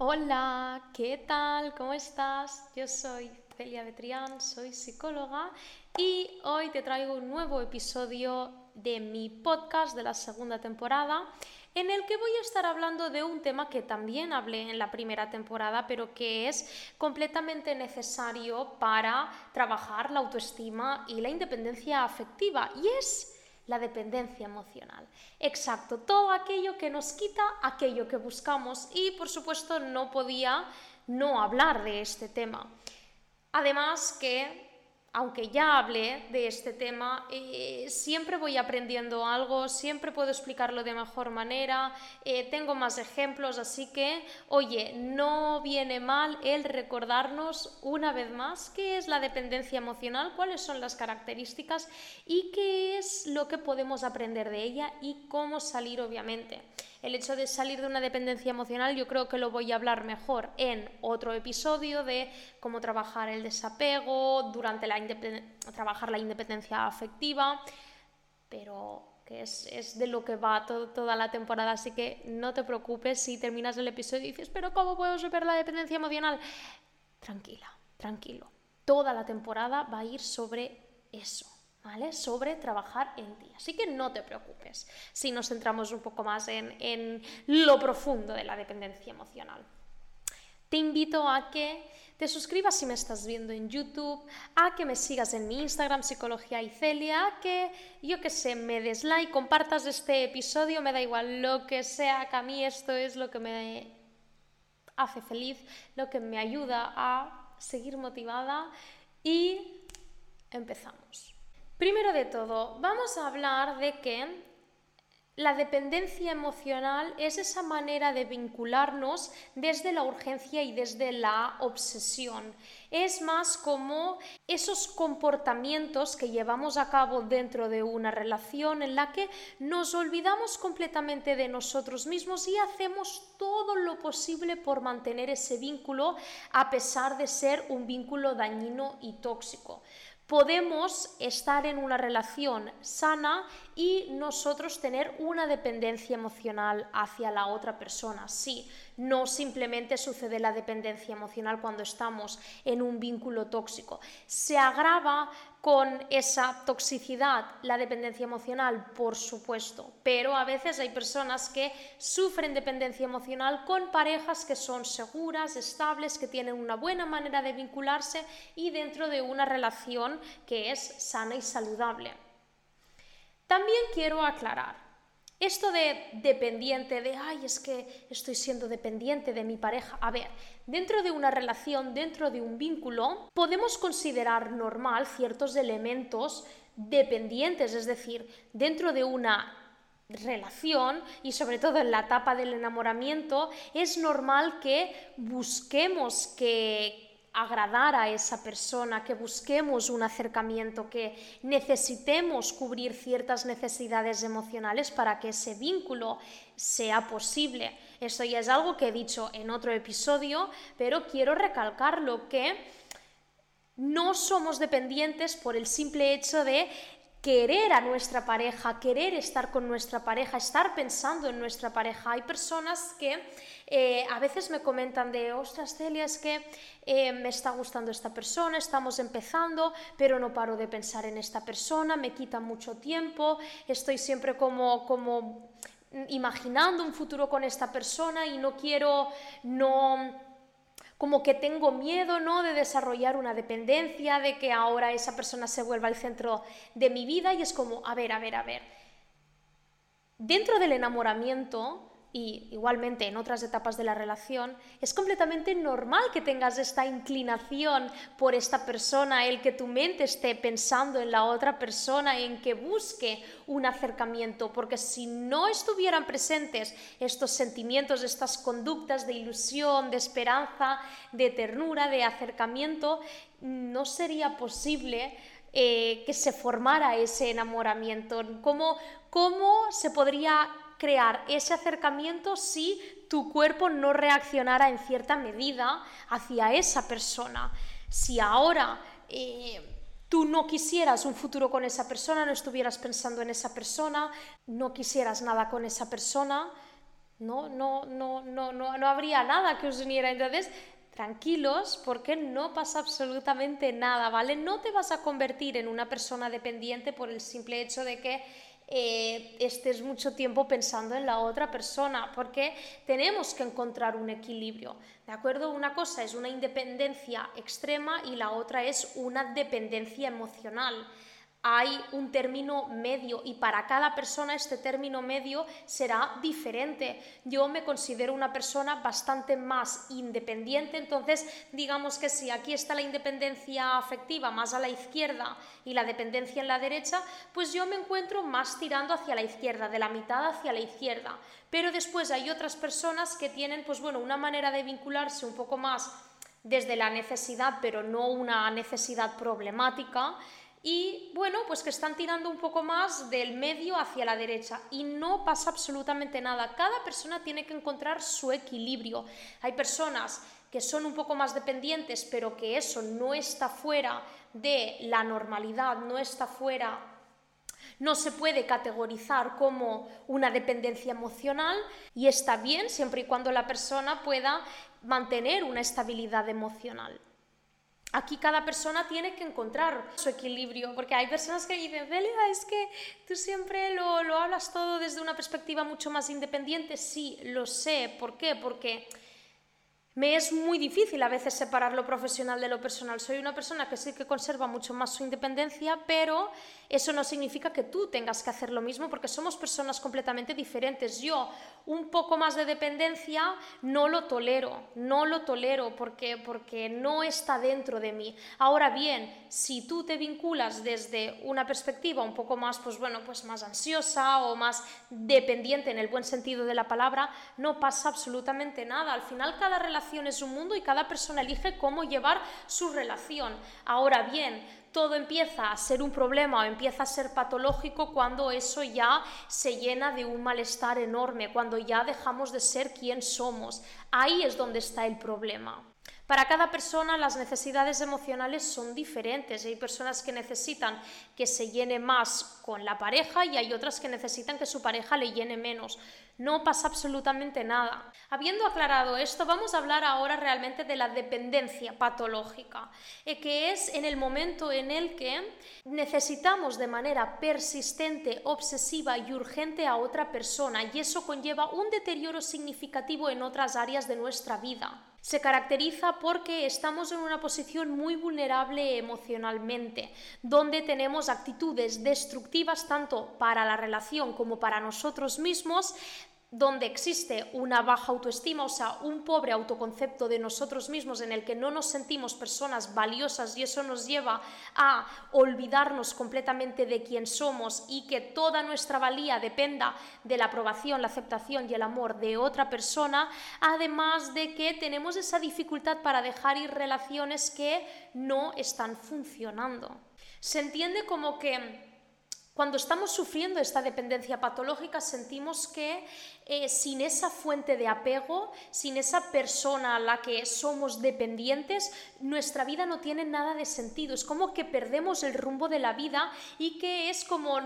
Hola, ¿qué tal? ¿Cómo estás? Yo soy Celia Betrián, soy psicóloga y hoy te traigo un nuevo episodio de mi podcast de la segunda temporada en el que voy a estar hablando de un tema que también hablé en la primera temporada, pero que es completamente necesario para trabajar la autoestima y la independencia afectiva y es la dependencia emocional. Exacto, todo aquello que nos quita aquello que buscamos y por supuesto no podía no hablar de este tema. Además que aunque ya hablé de este tema, eh, siempre voy aprendiendo algo, siempre puedo explicarlo de mejor manera, eh, tengo más ejemplos, así que, oye, no viene mal el recordarnos una vez más qué es la dependencia emocional, cuáles son las características y qué es lo que podemos aprender de ella y cómo salir, obviamente. El hecho de salir de una dependencia emocional yo creo que lo voy a hablar mejor en otro episodio de cómo trabajar el desapego, durante la trabajar la independencia afectiva, pero que es, de lo que va toda la temporada, así que no te preocupes si terminas el episodio y dices, pero ¿cómo puedo superar la dependencia emocional? Tranquila, tranquilo. Toda la temporada va a ir sobre eso. Sobre trabajar en ti. Así que no te preocupes si nos centramos un poco más en, en lo profundo de la dependencia emocional. Te invito a que te suscribas si me estás viendo en YouTube, a que me sigas en mi Instagram Psicología y Celia, a que yo que sé, me des like, compartas este episodio, me da igual lo que sea, que a mí esto es lo que me hace feliz, lo que me ayuda a seguir motivada y empezamos. Primero de todo, vamos a hablar de que la dependencia emocional es esa manera de vincularnos desde la urgencia y desde la obsesión. Es más como esos comportamientos que llevamos a cabo dentro de una relación en la que nos olvidamos completamente de nosotros mismos y hacemos todo lo posible por mantener ese vínculo a pesar de ser un vínculo dañino y tóxico podemos estar en una relación sana y nosotros tener una dependencia emocional hacia la otra persona. Sí, no simplemente sucede la dependencia emocional cuando estamos en un vínculo tóxico. Se agrava con esa toxicidad la dependencia emocional, por supuesto, pero a veces hay personas que sufren dependencia emocional con parejas que son seguras, estables, que tienen una buena manera de vincularse y dentro de una relación que es sana y saludable. También quiero aclarar, esto de dependiente, de, ay, es que estoy siendo dependiente de mi pareja. A ver, dentro de una relación, dentro de un vínculo, podemos considerar normal ciertos elementos dependientes, es decir, dentro de una relación y sobre todo en la etapa del enamoramiento, es normal que busquemos que, agradar a esa persona, que busquemos un acercamiento, que necesitemos cubrir ciertas necesidades emocionales para que ese vínculo sea posible. Esto ya es algo que he dicho en otro episodio, pero quiero recalcarlo que no somos dependientes por el simple hecho de querer a nuestra pareja, querer estar con nuestra pareja, estar pensando en nuestra pareja. Hay personas que eh, a veces me comentan de, ostras, Celia, es que eh, me está gustando esta persona, estamos empezando, pero no paro de pensar en esta persona, me quita mucho tiempo, estoy siempre como, como imaginando un futuro con esta persona y no quiero, no como que tengo miedo, ¿no? De desarrollar una dependencia, de que ahora esa persona se vuelva el centro de mi vida y es como, a ver, a ver, a ver. Dentro del enamoramiento y igualmente en otras etapas de la relación, es completamente normal que tengas esta inclinación por esta persona, el que tu mente esté pensando en la otra persona, en que busque un acercamiento, porque si no estuvieran presentes estos sentimientos, estas conductas de ilusión, de esperanza, de ternura, de acercamiento, no sería posible eh, que se formara ese enamoramiento. ¿Cómo, cómo se podría crear ese acercamiento si tu cuerpo no reaccionara en cierta medida hacia esa persona. Si ahora eh, tú no quisieras un futuro con esa persona, no estuvieras pensando en esa persona, no quisieras nada con esa persona, no, no, no, no, no, no habría nada que os uniera. Entonces, tranquilos porque no pasa absolutamente nada, ¿vale? No te vas a convertir en una persona dependiente por el simple hecho de que eh, estés mucho tiempo pensando en la otra persona, porque tenemos que encontrar un equilibrio, ¿de acuerdo? Una cosa es una independencia extrema y la otra es una dependencia emocional hay un término medio y para cada persona este término medio será diferente. Yo me considero una persona bastante más independiente, entonces digamos que si aquí está la independencia afectiva más a la izquierda y la dependencia en la derecha, pues yo me encuentro más tirando hacia la izquierda, de la mitad hacia la izquierda. Pero después hay otras personas que tienen pues bueno, una manera de vincularse un poco más desde la necesidad, pero no una necesidad problemática y bueno, pues que están tirando un poco más del medio hacia la derecha y no pasa absolutamente nada. Cada persona tiene que encontrar su equilibrio. Hay personas que son un poco más dependientes, pero que eso no está fuera de la normalidad, no está fuera no se puede categorizar como una dependencia emocional y está bien siempre y cuando la persona pueda mantener una estabilidad emocional. Aquí cada persona tiene que encontrar su equilibrio, porque hay personas que dicen, Delia, es que tú siempre lo, lo hablas todo desde una perspectiva mucho más independiente. Sí, lo sé. ¿Por qué? Porque me es muy difícil a veces separar lo profesional de lo personal. Soy una persona que sí que conserva mucho más su independencia, pero eso no significa que tú tengas que hacer lo mismo porque somos personas completamente diferentes. Yo un poco más de dependencia no lo tolero, no lo tolero porque, porque no está dentro de mí. Ahora bien, si tú te vinculas desde una perspectiva un poco más, pues bueno, pues más ansiosa o más dependiente en el buen sentido de la palabra, no pasa absolutamente nada. Al final cada relación es un mundo y cada persona elige cómo llevar su relación. Ahora bien, todo empieza a ser un problema o empieza a ser patológico cuando eso ya se llena de un malestar enorme, cuando ya dejamos de ser quien somos. Ahí es donde está el problema. Para cada persona las necesidades emocionales son diferentes. Hay personas que necesitan que se llene más con la pareja y hay otras que necesitan que su pareja le llene menos. No pasa absolutamente nada. Habiendo aclarado esto, vamos a hablar ahora realmente de la dependencia patológica, eh, que es en el momento en el que necesitamos de manera persistente, obsesiva y urgente a otra persona y eso conlleva un deterioro significativo en otras áreas de nuestra vida se caracteriza porque estamos en una posición muy vulnerable emocionalmente, donde tenemos actitudes destructivas tanto para la relación como para nosotros mismos, donde existe una baja autoestima, o sea, un pobre autoconcepto de nosotros mismos en el que no nos sentimos personas valiosas y eso nos lleva a olvidarnos completamente de quién somos y que toda nuestra valía dependa de la aprobación, la aceptación y el amor de otra persona, además de que tenemos esa dificultad para dejar ir relaciones que no están funcionando. Se entiende como que cuando estamos sufriendo esta dependencia patológica sentimos que eh, sin esa fuente de apego, sin esa persona a la que somos dependientes, nuestra vida no tiene nada de sentido. Es como que perdemos el rumbo de la vida y que es como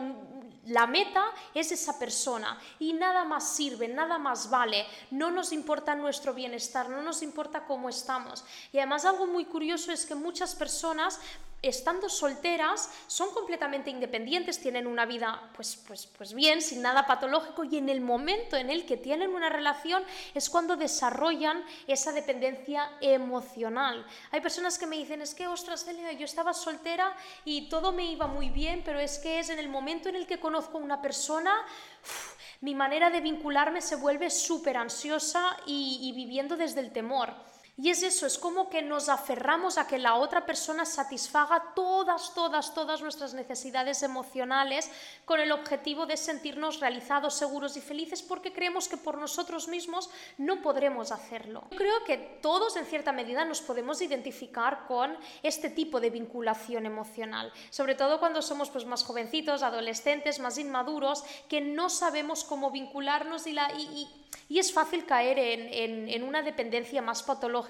la meta es esa persona y nada más sirve, nada más vale. No nos importa nuestro bienestar, no nos importa cómo estamos. Y además algo muy curioso es que muchas personas estando solteras, son completamente independientes, tienen una vida pues, pues, pues bien, sin nada patológico, y en el momento en que tienen una relación es cuando desarrollan esa dependencia emocional. Hay personas que me dicen, es que, ostras, Celia, yo estaba soltera y todo me iba muy bien, pero es que es en el momento en el que conozco a una persona, mi manera de vincularme se vuelve súper ansiosa y viviendo desde el temor. Y es eso, es como que nos aferramos a que la otra persona satisfaga todas, todas, todas nuestras necesidades emocionales con el objetivo de sentirnos realizados, seguros y felices porque creemos que por nosotros mismos no podremos hacerlo. Creo que todos en cierta medida nos podemos identificar con este tipo de vinculación emocional, sobre todo cuando somos pues, más jovencitos, adolescentes, más inmaduros, que no sabemos cómo vincularnos y, la, y, y, es fácil caer en, en una dependencia más patológica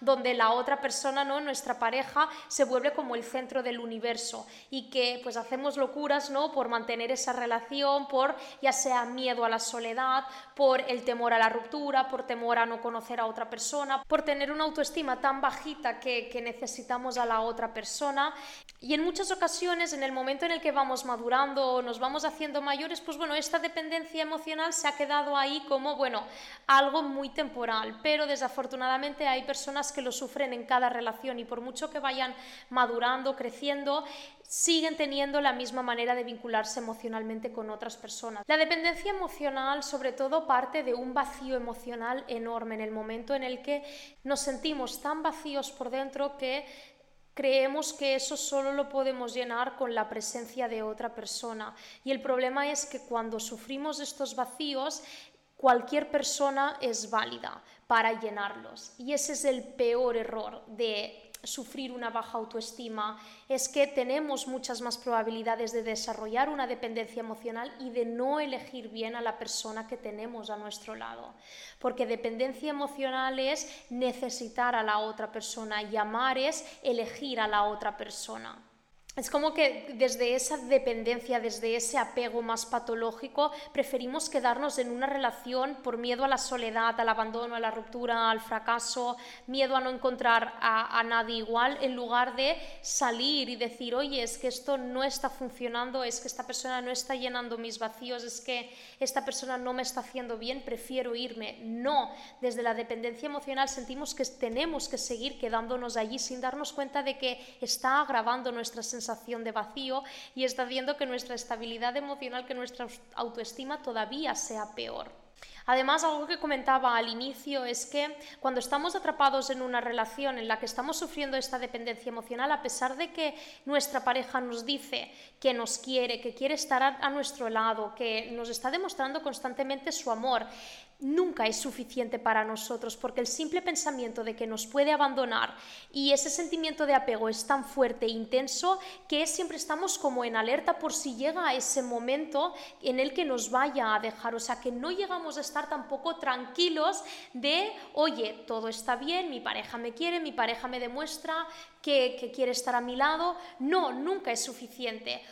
donde la otra persona, ¿no? nuestra pareja, se vuelve como el centro del universo y que pues hacemos locuras ¿no? por mantener esa relación, por ya sea miedo a la soledad, por el temor a la ruptura, por temor a no conocer a otra persona, por tener una autoestima tan bajita que, que necesitamos a la otra persona. Y en muchas ocasiones, en el momento en el que vamos madurando o nos vamos haciendo mayores, pues bueno, esta dependencia emocional se ha quedado ahí como, bueno, algo muy temporal, pero desafortunadamente hay personas que lo sufren en cada relación y por mucho que vayan madurando, creciendo, siguen teniendo la misma manera de vincularse emocionalmente con otras personas. La dependencia emocional sobre todo parte de un vacío emocional enorme en el momento en el que nos sentimos tan vacíos por dentro que creemos que eso solo lo podemos llenar con la presencia de otra persona. Y el problema es que cuando sufrimos estos vacíos, cualquier persona es válida para llenarlos. Y ese es el peor error de sufrir una baja autoestima, es que tenemos muchas más probabilidades de desarrollar una dependencia emocional y de no elegir bien a la persona que tenemos a nuestro lado. Porque dependencia emocional es necesitar a la otra persona y amar es elegir a la otra persona. Es como que desde esa dependencia, desde ese apego más patológico, preferimos quedarnos en una relación por miedo a la soledad, al abandono, a la ruptura, al fracaso, miedo a no encontrar a, nadie igual, en lugar de salir y decir, oye, es que esto no está funcionando, es que esta persona no está llenando mis vacíos, es que esta persona no me está haciendo bien, prefiero irme. No, desde la dependencia emocional sentimos que tenemos que seguir quedándonos allí sin darnos cuenta de que está agravando nuestras sensación de vacío y está haciendo que nuestra estabilidad emocional, que nuestra autoestima todavía sea peor. Además, algo que comentaba al inicio es que cuando estamos atrapados en una relación en la que estamos sufriendo esta dependencia emocional, a pesar de que nuestra pareja nos dice que nos quiere, que quiere estar a, nuestro lado, que nos está demostrando constantemente su amor, nunca es suficiente para nosotros porque el simple pensamiento de que nos puede abandonar y ese sentimiento de apego es tan fuerte e intenso que siempre estamos como en alerta por si llega ese momento en el que nos vaya a dejar, o sea que no llegamos a estar tampoco tranquilos de, oye, todo está bien, mi pareja me quiere, mi pareja me demuestra que, que quiere estar a mi lado, no, nunca es suficiente.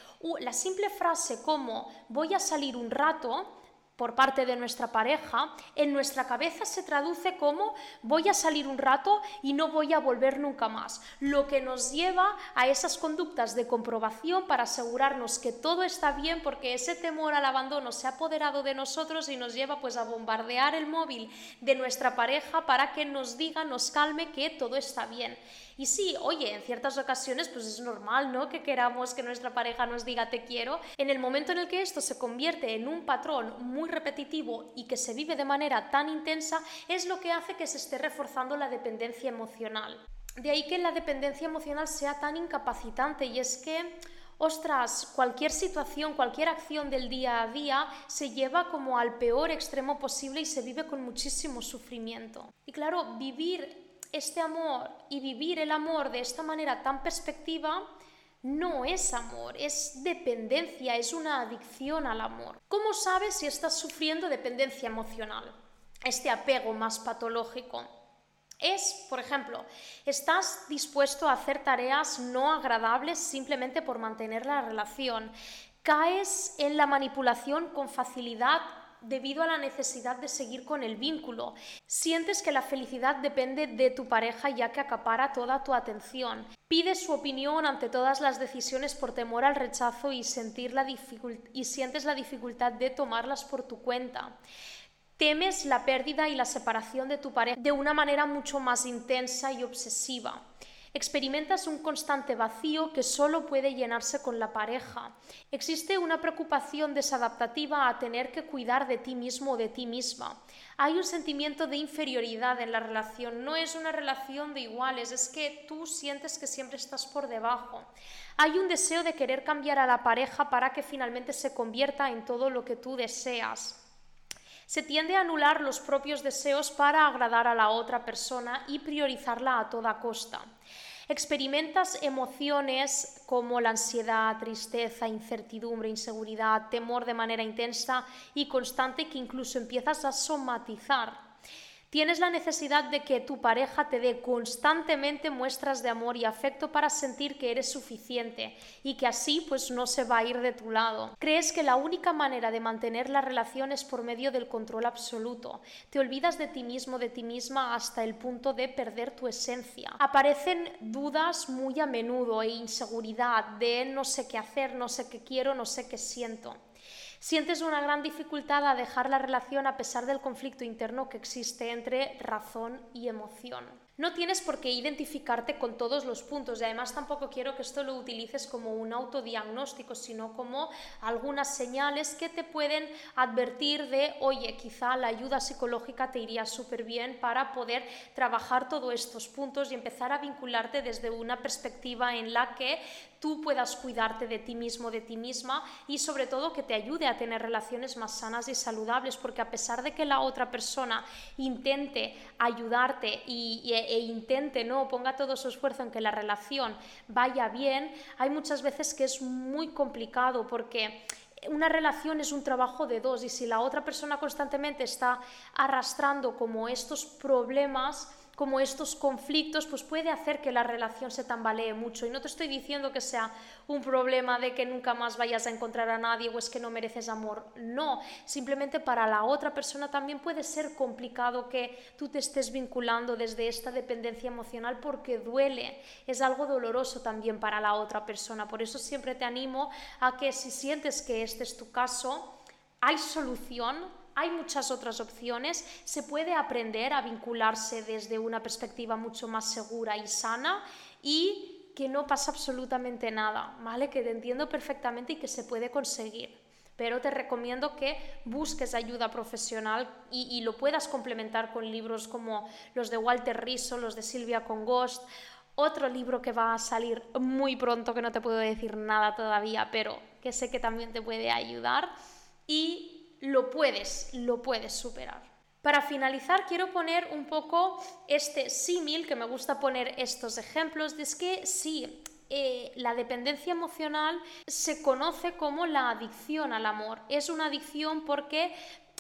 La simple frase como voy a salir un rato, por parte de nuestra pareja, en nuestra cabeza se traduce como voy a salir un rato y no voy a volver nunca más, lo que nos lleva a esas conductas de comprobación para asegurarnos que todo está bien porque ese temor al abandono se ha apoderado de nosotros y nos lleva pues a bombardear el móvil de nuestra pareja para que nos diga, nos calme que todo está bien. Y sí, oye, en ciertas ocasiones pues es normal, ¿no? Que queramos que nuestra pareja nos diga te quiero. En el momento en el que esto se convierte en un patrón muy repetitivo y que se vive de manera tan intensa, es lo que hace que se esté reforzando la dependencia emocional. De ahí que la dependencia emocional sea tan incapacitante y es que ostras, cualquier situación, cualquier acción del día a día se lleva como al peor extremo posible y se vive con muchísimo sufrimiento. Y claro, vivir este amor y vivir el amor de esta manera tan perspectiva no es amor, es dependencia, es una adicción al amor. ¿Cómo sabes si estás sufriendo dependencia emocional? Este apego más patológico. Es, por ejemplo, estás dispuesto a hacer tareas no agradables simplemente por mantener la relación. Caes en la manipulación con facilidad debido a la necesidad de seguir con el vínculo. Sientes que la felicidad depende de tu pareja ya que acapara toda tu atención. Pides su opinión ante todas las decisiones por temor al rechazo y, sentir la y sientes la dificultad de tomarlas por tu cuenta. Temes la pérdida y la separación de tu pareja de una manera mucho más intensa y obsesiva. Experimentas un constante vacío que solo puede llenarse con la pareja. Existe una preocupación desadaptativa a tener que cuidar de ti mismo o de ti misma. Hay un sentimiento de inferioridad en la relación. No es una relación de iguales, es que tú sientes que siempre estás por debajo. Hay un deseo de querer cambiar a la pareja para que finalmente se convierta en todo lo que tú deseas se tiende a anular los propios deseos para agradar a la otra persona y priorizarla a toda costa. Experimentas emociones como la ansiedad, tristeza, incertidumbre, inseguridad, temor de manera intensa y constante que incluso empiezas a somatizar. Tienes la necesidad de que tu pareja te dé constantemente muestras de amor y afecto para sentir que eres suficiente y que así pues no se va a ir de tu lado. Crees que la única manera de mantener la relación es por medio del control absoluto. Te olvidas de ti mismo, de ti misma hasta el punto de perder tu esencia. Aparecen dudas muy a menudo e inseguridad de no sé qué hacer, no sé qué quiero, no sé qué siento. Sientes una gran dificultad a dejar la relación a pesar del conflicto interno que existe entre razón y emoción. No tienes por qué identificarte con todos los puntos y además tampoco quiero que esto lo utilices como un autodiagnóstico, sino como algunas señales que te pueden advertir de, oye, quizá la ayuda psicológica te iría súper bien para poder trabajar todos estos puntos y empezar a vincularte desde una perspectiva en la que tú puedas cuidarte de ti mismo, de ti misma y sobre todo que te ayude a tener relaciones más sanas y saludables, porque a pesar de que la otra persona intente ayudarte y, e, intente, no ponga todo su esfuerzo en que la relación vaya bien, hay muchas veces que es muy complicado porque una relación es un trabajo de dos y si la otra persona constantemente está arrastrando como estos problemas, como estos conflictos, pues puede hacer que la relación se tambalee mucho. Y no te estoy diciendo que sea un problema de que nunca más vayas a encontrar a nadie o es que no mereces amor. No, simplemente para la otra persona también puede ser complicado que tú te estés vinculando desde esta dependencia emocional porque duele. Es algo doloroso también para la otra persona. Por eso siempre te animo a que si sientes que este es tu caso, hay solución, hay muchas otras opciones, se puede aprender a vincularse desde una perspectiva mucho más segura y sana y que no pasa absolutamente nada, ¿vale? Que te entiendo perfectamente y que se puede conseguir. Pero te recomiendo que busques ayuda profesional y, lo puedas complementar con libros como los de Walter Rizzo, los de Silvia Congost, otro libro que va a salir muy pronto, que no te puedo decir nada todavía, pero que sé que también te puede ayudar. Y lo puedes, lo puedes superar. Para finalizar, quiero poner un poco este símil, que me gusta poner estos ejemplos, es que sí, eh, la dependencia emocional se conoce como la adicción al amor. Es una adicción porque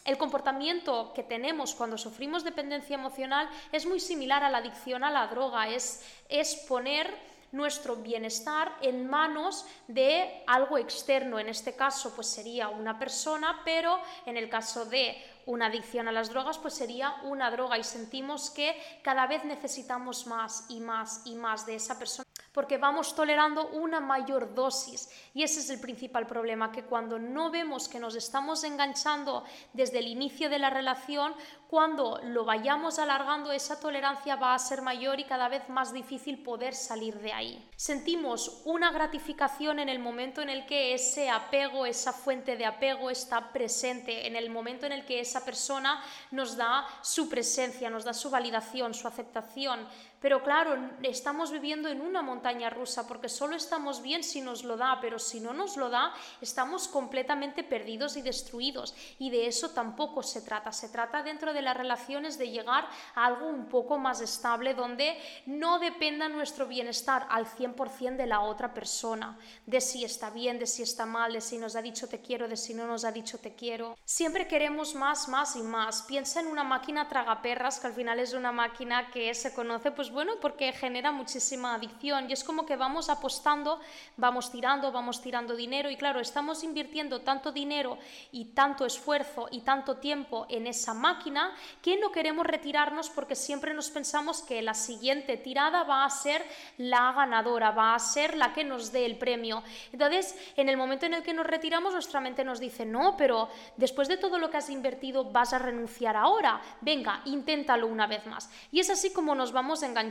el comportamiento que tenemos cuando sufrimos dependencia emocional es muy similar a la adicción a la droga, es, es poner nuestro bienestar en manos de algo externo. En este caso, pues sería una persona, pero en el caso de una adicción a las drogas, pues sería una droga y sentimos que cada vez necesitamos más y más y más de esa persona porque vamos tolerando una mayor dosis. Y ese es el principal problema, que cuando no vemos que nos estamos enganchando desde el inicio de la relación, cuando lo vayamos alargando, esa tolerancia va a ser mayor y cada vez más difícil poder salir de ahí. Sentimos una gratificación en el momento en el que ese apego, esa fuente de apego está presente, en el momento en el que esa persona nos da su presencia, nos da su validación, su aceptación, pero claro, estamos viviendo en una montaña rusa porque solo estamos bien si nos lo da, pero si no nos lo da, estamos completamente perdidos y destruidos. Y de eso tampoco se trata. Se trata dentro de las relaciones de llegar a algo un poco más estable donde no dependa nuestro bienestar al 100% de la otra persona, de si está bien, de si está mal, de si nos ha dicho te quiero, de si no nos ha dicho te quiero. Siempre queremos más, más y más. Piensa en una máquina tragaperras que al final es una máquina que se conoce pues bueno, porque genera muchísima adicción y es como que vamos apostando, vamos tirando, vamos tirando dinero y claro, estamos invirtiendo tanto dinero y tanto esfuerzo y tanto tiempo en esa máquina que no queremos retirarnos porque siempre nos pensamos que la siguiente tirada va a ser la ganadora, va a ser la que nos dé el premio. Entonces, en el momento en el que nos retiramos, nuestra mente nos dice, no, pero después de todo lo que has invertido, vas a renunciar ahora. Venga, inténtalo una vez más. Y es así como nos vamos engañando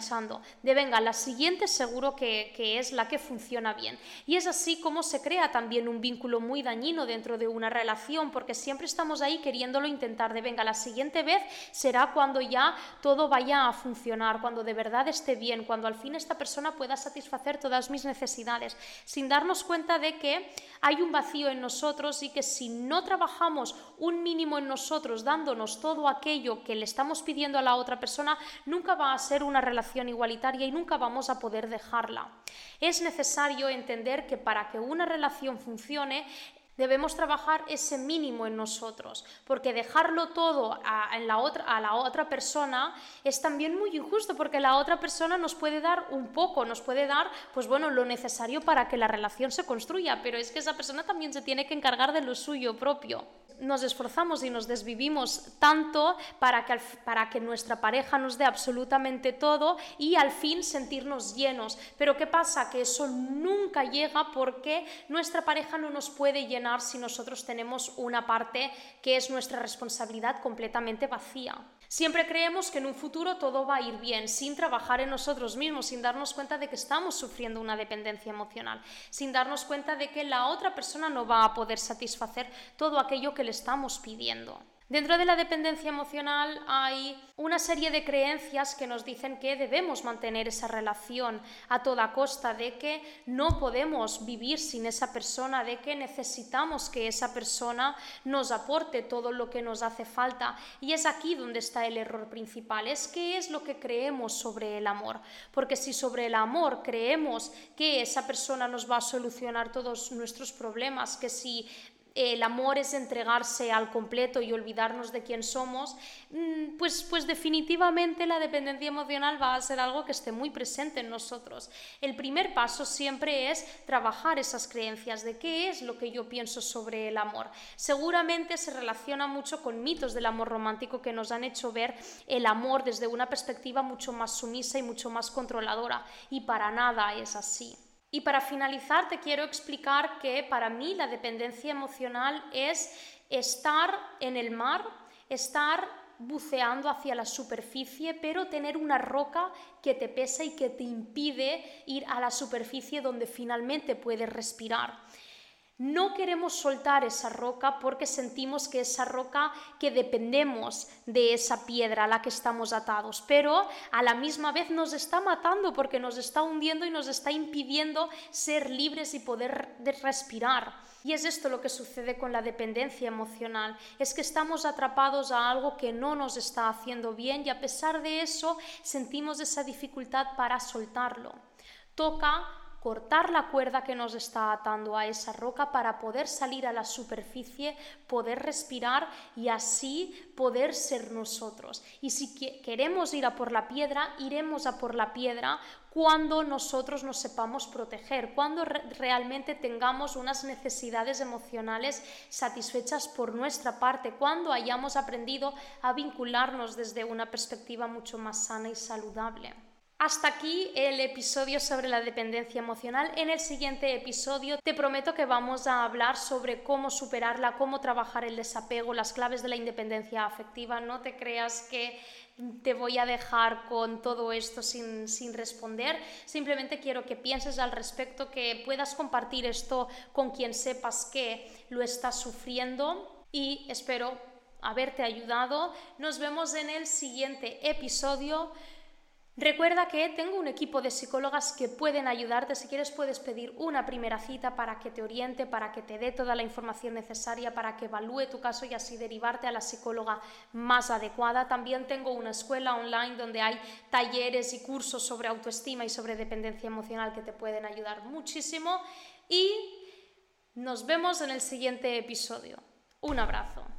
de venga, la siguiente seguro que, que es la que funciona bien. Y es así como se crea también un vínculo muy dañino dentro de una relación, porque siempre estamos ahí queriéndolo intentar de venga, la siguiente vez será cuando ya todo vaya a funcionar, cuando de verdad esté bien, cuando al fin esta persona pueda satisfacer todas mis necesidades, sin darnos cuenta de que hay un vacío en nosotros y que si no trabajamos un mínimo en nosotros, dándonos todo aquello que le estamos pidiendo a la otra persona, nunca va a ser una relación igualitaria y nunca vamos a poder dejarla. Es necesario entender que para que una relación funcione, Debemos trabajar ese mínimo en nosotros, porque dejarlo todo a, la otra, a la otra persona es también muy injusto, porque la otra persona nos puede dar un poco, nos puede dar, pues bueno, lo necesario para que la relación se construya, pero es que esa persona también se tiene que encargar de lo suyo propio nos esforzamos y nos desvivimos tanto para que, para que nuestra pareja nos dé absolutamente todo y al fin sentirnos llenos. Pero ¿qué pasa? Que eso nunca llega porque nuestra pareja no nos puede llenar si nosotros tenemos una parte que es nuestra responsabilidad completamente vacía. Siempre creemos que en un futuro todo va a ir bien, sin trabajar en nosotros mismos, sin darnos cuenta de que estamos sufriendo una dependencia emocional, sin darnos cuenta de que la otra persona no va a poder satisfacer todo aquello que le estamos pidiendo. Dentro de la dependencia emocional hay una serie de creencias que nos dicen que debemos mantener esa relación a toda costa, de que no podemos vivir sin esa persona, de que necesitamos que esa persona nos aporte todo lo que nos hace falta. Y es aquí donde está el error principal, es qué es lo que creemos sobre el amor. Porque si sobre el amor creemos que esa persona nos va a solucionar todos nuestros problemas, que si el amor es entregarse al completo y olvidarnos de quién somos, mm, pues, pues definitivamente la dependencia emocional va a ser algo que esté muy presente en nosotros. El primer paso siempre es trabajar esas creencias de qué es lo que yo pienso sobre el amor. Seguramente se relaciona mucho con mitos del amor romántico que nos han hecho ver el amor desde una perspectiva mucho más sumisa y mucho más controladora, y para nada es así. Y para finalizar, te quiero explicar que para mí la dependencia emocional es estar en el mar, estar buceando hacia la superficie, pero tener una roca que te pesa y que te impide ir a la superficie donde finalmente puedes respirar. No queremos soltar esa roca porque sentimos que esa roca que dependemos de esa piedra a la que estamos atados, pero a la misma vez nos está matando porque nos está hundiendo y nos está impidiendo ser libres y poder respirar. Y es esto lo que sucede con la dependencia emocional, es que estamos atrapados a algo que no nos está haciendo bien y a pesar de eso sentimos esa dificultad para soltarlo. Toca cortar la cuerda que nos está atando a esa roca para poder salir a la superficie, poder respirar y así poder ser nosotros. Y si queremos ir a por la piedra, iremos a por la piedra cuando nosotros nos sepamos proteger, cuando realmente tengamos unas necesidades emocionales satisfechas por nuestra parte, cuando hayamos aprendido a vincularnos desde una perspectiva mucho más sana y saludable. Hasta aquí el episodio sobre la dependencia emocional. En el siguiente episodio te prometo que vamos a hablar sobre cómo superarla, cómo trabajar el desapego, las claves de la independencia afectiva. No te creas que te voy a dejar con todo esto sin, sin, responder. Simplemente quiero que pienses al respecto, que puedas compartir esto con quien sepas que lo está sufriendo y espero haberte ayudado. Nos vemos en el siguiente episodio. Recuerda que tengo un equipo de psicólogas que pueden ayudarte. Si quieres puedes pedir una primera cita para que te oriente, para que te dé toda la información necesaria, para que evalúe tu caso y así derivarte a la psicóloga más adecuada. También tengo una escuela online donde hay talleres y cursos sobre autoestima y sobre dependencia emocional que te pueden ayudar muchísimo. Y nos vemos en el siguiente episodio. Un abrazo.